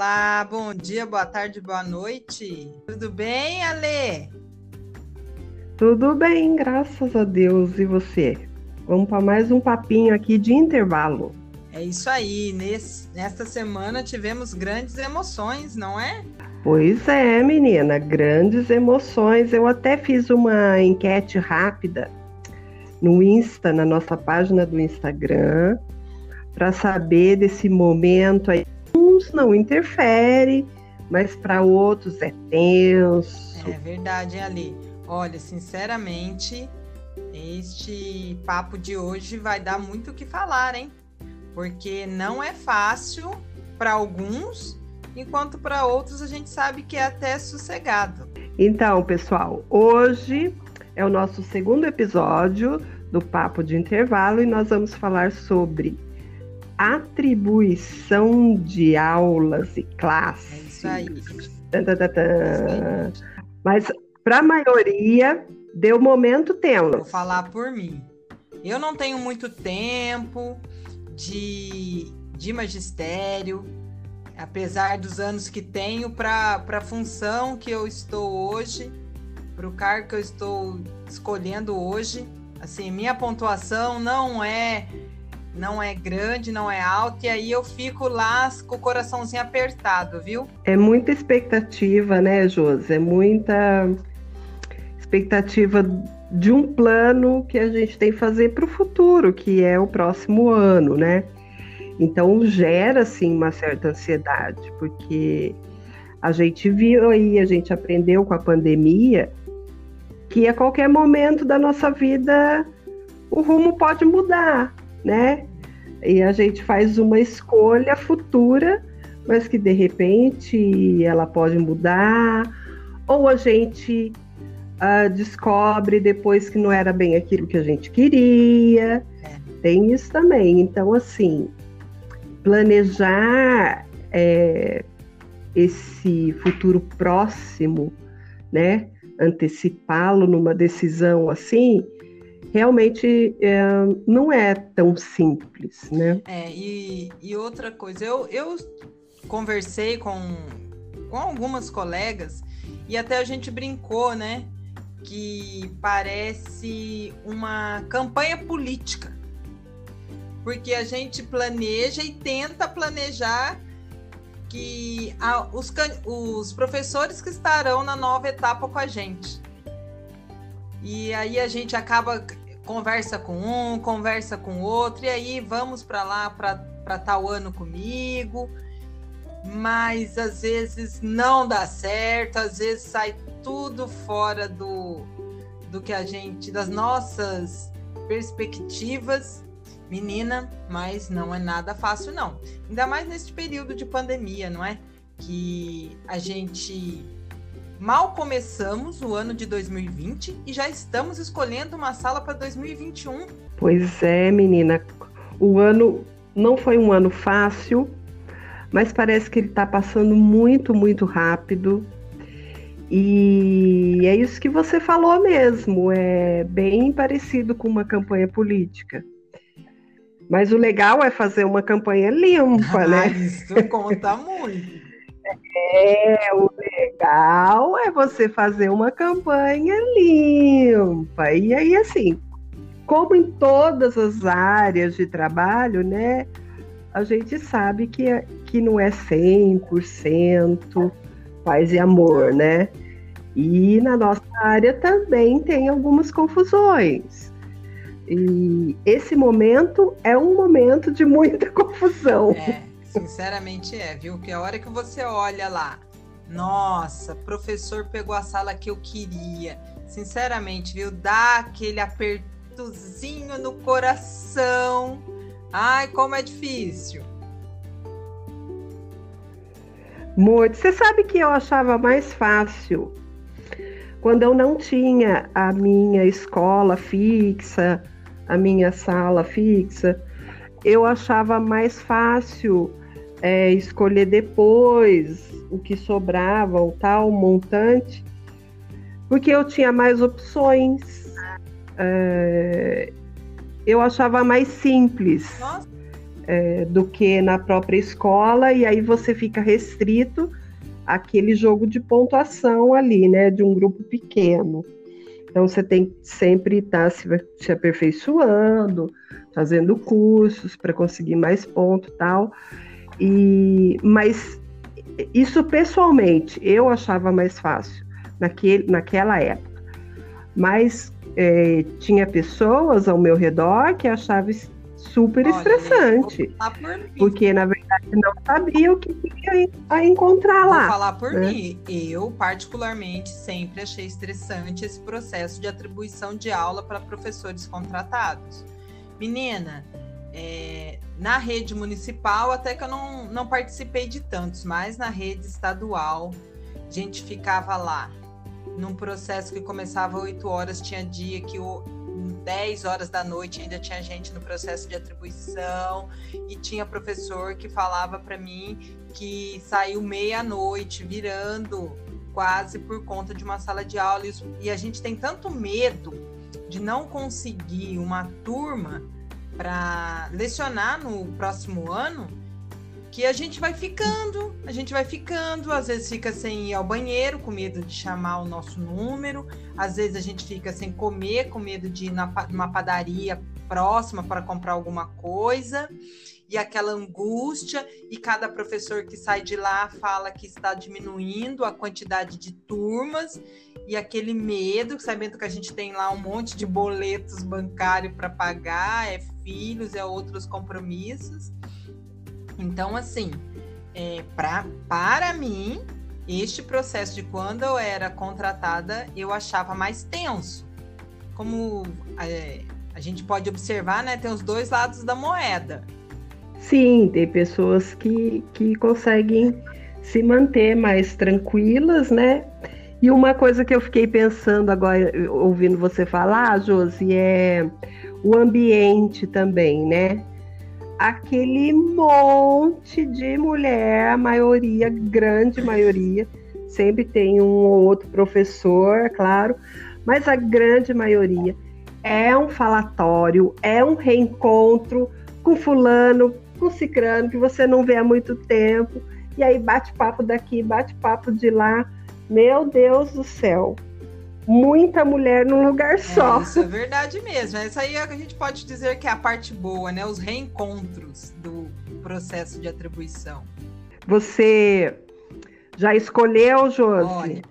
Olá, bom dia, boa tarde, boa noite. Tudo bem, Ale? Tudo bem, graças a Deus. E você? Vamos para mais um papinho aqui de intervalo. É isso aí. Nesse, nesta semana tivemos grandes emoções, não é? Pois é, menina, grandes emoções. Eu até fiz uma enquete rápida no Insta, na nossa página do Instagram, para saber desse momento aí não interfere, mas para outros é tenso. É verdade, Ali. Olha, sinceramente, este papo de hoje vai dar muito o que falar, hein? Porque não é fácil para alguns, enquanto para outros a gente sabe que é até sossegado. Então, pessoal, hoje é o nosso segundo episódio do Papo de Intervalo e nós vamos falar sobre atribuição de aulas e classes. É isso aí. Tan, tan, tan, Mas para a maioria deu momento tenso. Vou falar por mim. Eu não tenho muito tempo de, de magistério, apesar dos anos que tenho para a função que eu estou hoje, para o cargo que eu estou escolhendo hoje. Assim, minha pontuação não é não é grande, não é alto, e aí eu fico lá com o coraçãozinho apertado, viu? É muita expectativa, né, Josi? É muita expectativa de um plano que a gente tem que fazer para o futuro, que é o próximo ano, né? Então gera assim uma certa ansiedade, porque a gente viu aí, a gente aprendeu com a pandemia que a qualquer momento da nossa vida o rumo pode mudar né? E a gente faz uma escolha futura, mas que de repente ela pode mudar, ou a gente uh, descobre depois que não era bem aquilo que a gente queria. É. Tem isso também. Então, assim, planejar é, esse futuro próximo, né? Antecipá-lo numa decisão assim, realmente é, não é tão simples, né? É, e, e outra coisa, eu, eu conversei com, com algumas colegas e até a gente brincou, né? Que parece uma campanha política. Porque a gente planeja e tenta planejar que a, os, os professores que estarão na nova etapa com a gente. E aí a gente acaba conversa com um, conversa com outro, e aí vamos para lá para tal ano comigo. Mas às vezes não dá certo, às vezes sai tudo fora do, do que a gente, das nossas perspectivas, menina, mas não é nada fácil, não. Ainda mais nesse período de pandemia, não é? Que a gente Mal começamos o ano de 2020 e já estamos escolhendo uma sala para 2021. Pois é, menina. O ano não foi um ano fácil, mas parece que ele está passando muito, muito rápido. E é isso que você falou mesmo, é bem parecido com uma campanha política. Mas o legal é fazer uma campanha limpa, ah, né? Isso conta muito. É, o legal é você fazer uma campanha limpa. E aí, assim, como em todas as áreas de trabalho, né? A gente sabe que, é, que não é 100% paz e amor, né? E na nossa área também tem algumas confusões. E esse momento é um momento de muita confusão. É. Sinceramente é, viu? Que a hora que você olha lá, nossa, professor pegou a sala que eu queria. Sinceramente, viu? Dá aquele apertozinho no coração. Ai, como é difícil. Muito. Você sabe que eu achava mais fácil quando eu não tinha a minha escola fixa, a minha sala fixa, eu achava mais fácil é, escolher depois o que sobrava, o tal montante, porque eu tinha mais opções. É, eu achava mais simples. é, do que na própria escola, e aí você fica restrito àquele jogo de pontuação ali, né, de um grupo pequeno. Então você tem que sempre estar tá se, se aperfeiçoando, fazendo cursos para conseguir mais pontos tal. E mas isso pessoalmente eu achava mais fácil naquele, naquela época. Mas é, tinha pessoas ao meu redor que achavam super Olha, estressante. Por porque, na verdade, não sabia o que ia encontrar vou lá. Vou falar por né? mim. Eu, particularmente, sempre achei estressante esse processo de atribuição de aula para professores contratados. Menina, é, na rede municipal, até que eu não, não participei de tantos, mas na rede estadual, a gente ficava lá. Num processo que começava 8 horas, tinha dia que o 10 horas da noite ainda tinha gente no processo de atribuição e tinha professor que falava para mim que saiu meia-noite virando quase por conta de uma sala de aula e a gente tem tanto medo de não conseguir uma turma para lecionar no próximo ano que a gente vai ficando, a gente vai ficando, às vezes fica sem ir ao banheiro, com medo de chamar o nosso número, às vezes a gente fica sem comer, com medo de ir na, numa padaria próxima para comprar alguma coisa, e aquela angústia, e cada professor que sai de lá fala que está diminuindo a quantidade de turmas, e aquele medo, sabendo que a gente tem lá um monte de boletos bancários para pagar, é filhos, é outros compromissos. Então, assim, é, para mim, este processo de quando eu era contratada, eu achava mais tenso. Como é, a gente pode observar, né, tem os dois lados da moeda. Sim, tem pessoas que, que conseguem se manter mais tranquilas, né? E uma coisa que eu fiquei pensando agora, ouvindo você falar, Josi, é o ambiente também, né? aquele monte de mulher, a maioria, grande maioria, sempre tem um ou outro professor, claro, mas a grande maioria é um falatório, é um reencontro com fulano, com cicrano, que você não vê há muito tempo, e aí bate papo daqui, bate papo de lá. Meu Deus do céu, muita mulher num lugar é, só. É, isso é verdade mesmo. Essa aí é a gente pode dizer que é a parte boa, né? Os reencontros do processo de atribuição. Você já escolheu, Josi? Olha,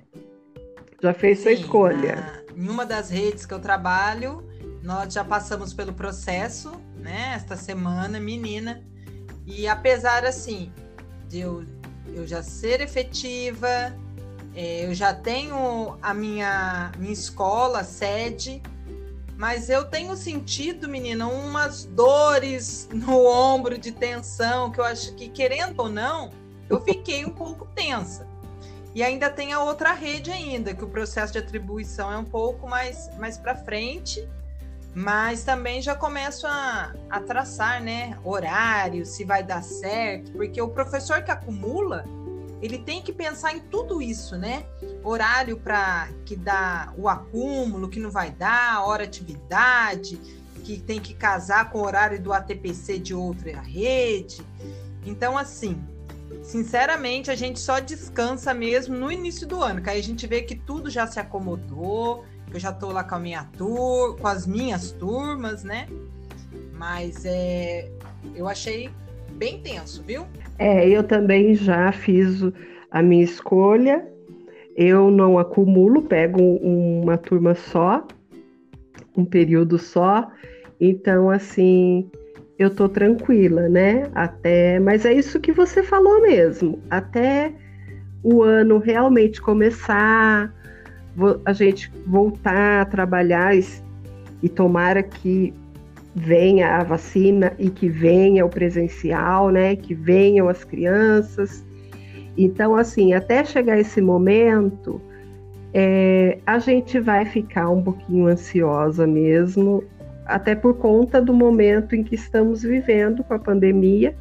já fez sim, sua escolha? Na, em uma das redes que eu trabalho, nós já passamos pelo processo, né? Esta semana, menina. E apesar, assim, de eu, eu já ser efetiva, é, eu já tenho a minha, minha escola, sede, mas eu tenho sentido, menina, umas dores no ombro de tensão, que eu acho que, querendo ou não, eu fiquei um pouco tensa. E ainda tem a outra rede ainda, que o processo de atribuição é um pouco mais, mais para frente, mas também já começo a, a traçar, né, horário, se vai dar certo, porque o professor que acumula, ele tem que pensar em tudo isso, né? Horário para que dá o acúmulo, que não vai dar, hora atividade, que tem que casar com o horário do ATPC de outra rede. Então, assim, sinceramente, a gente só descansa mesmo no início do ano, que aí a gente vê que tudo já se acomodou, que eu já estou lá com a minha turma, com as minhas turmas, né? Mas é, eu achei bem tenso, viu? É, eu também já fiz a minha escolha. Eu não acumulo, pego uma turma só, um período só. Então, assim, eu tô tranquila, né? Até, mas é isso que você falou mesmo. Até o ano realmente começar, a gente voltar a trabalhar e tomara que venha a vacina e que venha o presencial, né? Que venham as crianças. Então, assim, até chegar esse momento, é, a gente vai ficar um pouquinho ansiosa mesmo, até por conta do momento em que estamos vivendo com a pandemia,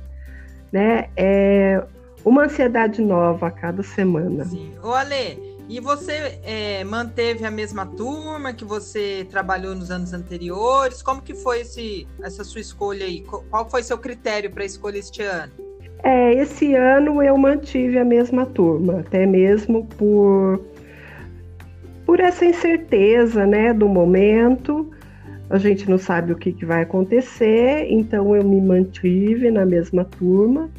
né? É uma ansiedade nova a cada semana. Sim. Ô, Ale, E você é, manteve a mesma turma que você trabalhou nos anos anteriores? Como que foi esse, essa sua escolha aí? Qual foi seu critério para escolher este ano? É, esse ano eu mantive a mesma turma, até mesmo por por essa incerteza, né, do momento. A gente não sabe o que, que vai acontecer, então eu me mantive na mesma turma.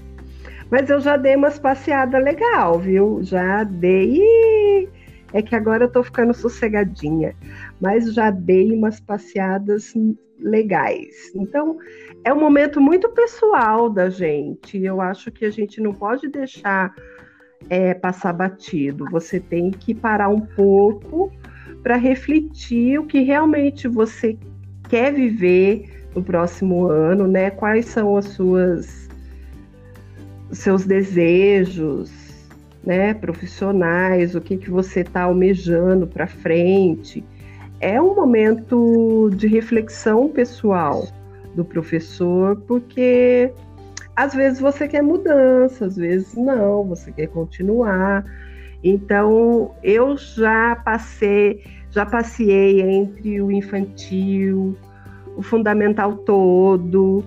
Mas eu já dei umas passeadas legal, viu? Já dei. É que agora eu tô ficando sossegadinha, mas já dei umas passeadas legais. Então, é um momento muito pessoal da gente. Eu acho que a gente não pode deixar é, passar batido. Você tem que parar um pouco para refletir o que realmente você quer viver no próximo ano, né? Quais são as suas seus desejos, né, profissionais, o que que você está almejando para frente. É um momento de reflexão pessoal do professor, porque às vezes você quer mudança, às vezes não, você quer continuar. Então, eu já passei, já passei entre o infantil, o fundamental todo,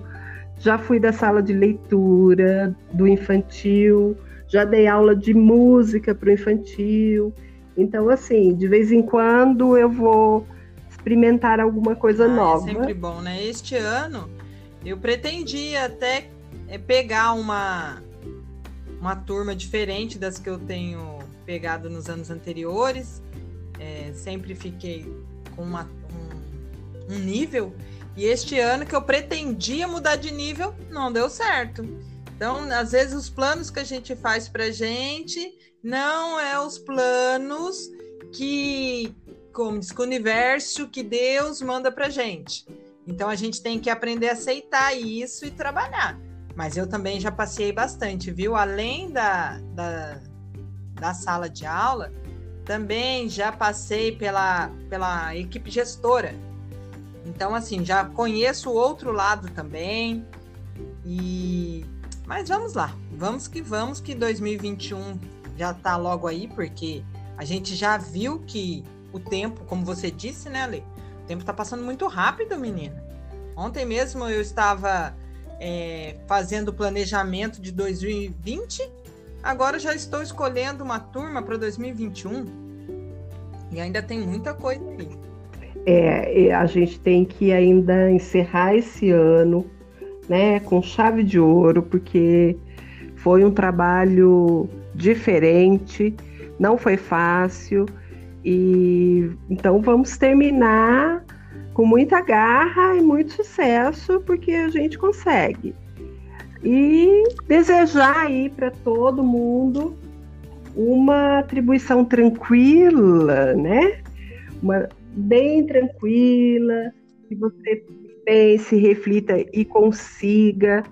já fui da sala de leitura do infantil, já dei aula de música para o infantil. Então, assim, de vez em quando eu vou experimentar alguma coisa ah, é nova. É sempre bom, né? Este ano eu pretendia até é pegar uma, uma turma diferente das que eu tenho pegado nos anos anteriores. É, sempre fiquei com uma, um, um nível. E este ano que eu pretendia mudar de nível, não deu certo. Então, às vezes, os planos que a gente faz para gente não é os planos que, como diz, que o universo, que Deus manda para gente. Então, a gente tem que aprender a aceitar isso e trabalhar. Mas eu também já passei bastante, viu? Além da, da, da sala de aula, também já passei pela, pela equipe gestora. Então, assim, já conheço o outro lado também. E mas vamos lá, vamos que vamos, que 2021 já está logo aí, porque a gente já viu que o tempo, como você disse, né, Ale? O tempo está passando muito rápido, menina. Ontem mesmo eu estava é, fazendo o planejamento de 2020, agora já estou escolhendo uma turma para 2021 e ainda tem muita coisa aí. É, a gente tem que ainda encerrar esse ano, né, com chave de ouro, porque foi um trabalho diferente, não foi fácil e então vamos terminar com muita garra e muito sucesso, porque a gente consegue. E desejar aí para todo mundo uma atribuição tranquila, né? Uma bem tranquila, que você pense, reflita e consiga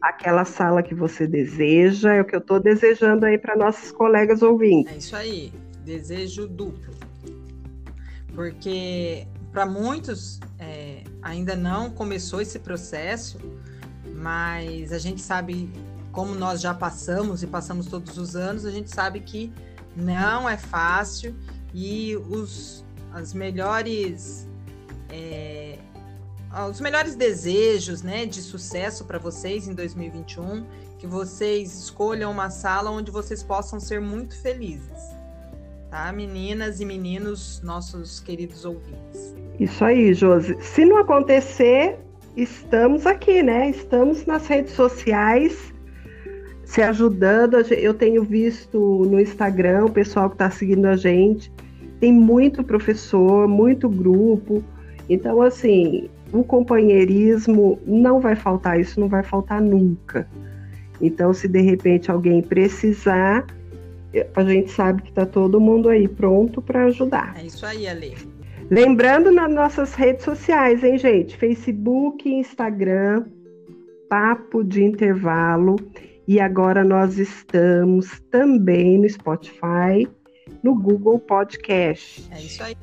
aquela sala que você deseja. É o que eu estou desejando aí para nossos colegas ouvintes. É isso aí, desejo duplo. Porque para muitos é, ainda não começou esse processo, mas a gente sabe, como nós já passamos e passamos todos os anos, a gente sabe que não é fácil e os, as melhores é, os melhores desejos né, de sucesso para vocês em 2021, que vocês escolham uma sala onde vocês possam ser muito felizes tá? Meninas e meninos, nossos queridos ouvintes. Isso aí, Josi. Se não acontecer, estamos aqui, né? Estamos nas redes sociais se ajudando. Eu tenho visto no Instagram o pessoal que está seguindo a gente. Tem muito professor, muito grupo. Então, assim, o companheirismo não vai faltar, isso não vai faltar nunca. Então, se de repente alguém precisar, a gente sabe que está todo mundo aí pronto para ajudar. É isso aí, Ale. Lembrando nas nossas redes sociais, hein, gente? Facebook, Instagram, Papo de Intervalo. E agora nós estamos também no Spotify, no Google Podcast. É isso aí.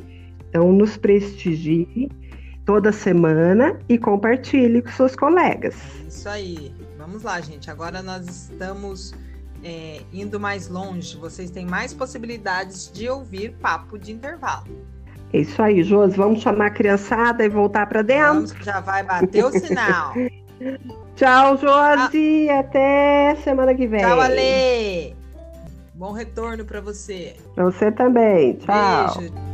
Então nos prestigie toda semana e compartilhe com seus colegas. É isso aí. Vamos lá, gente. Agora nós estamos é, indo mais longe, vocês têm mais possibilidades de ouvir papo de intervalo. É isso aí, Josi. Vamos chamar a criançada e voltar para dentro? Vamos, já vai bater o sinal. Tchau, Josi. Ah. Até semana que vem. Tchau, Ale. Bom retorno para você. Para você também. Tchau. Beijo.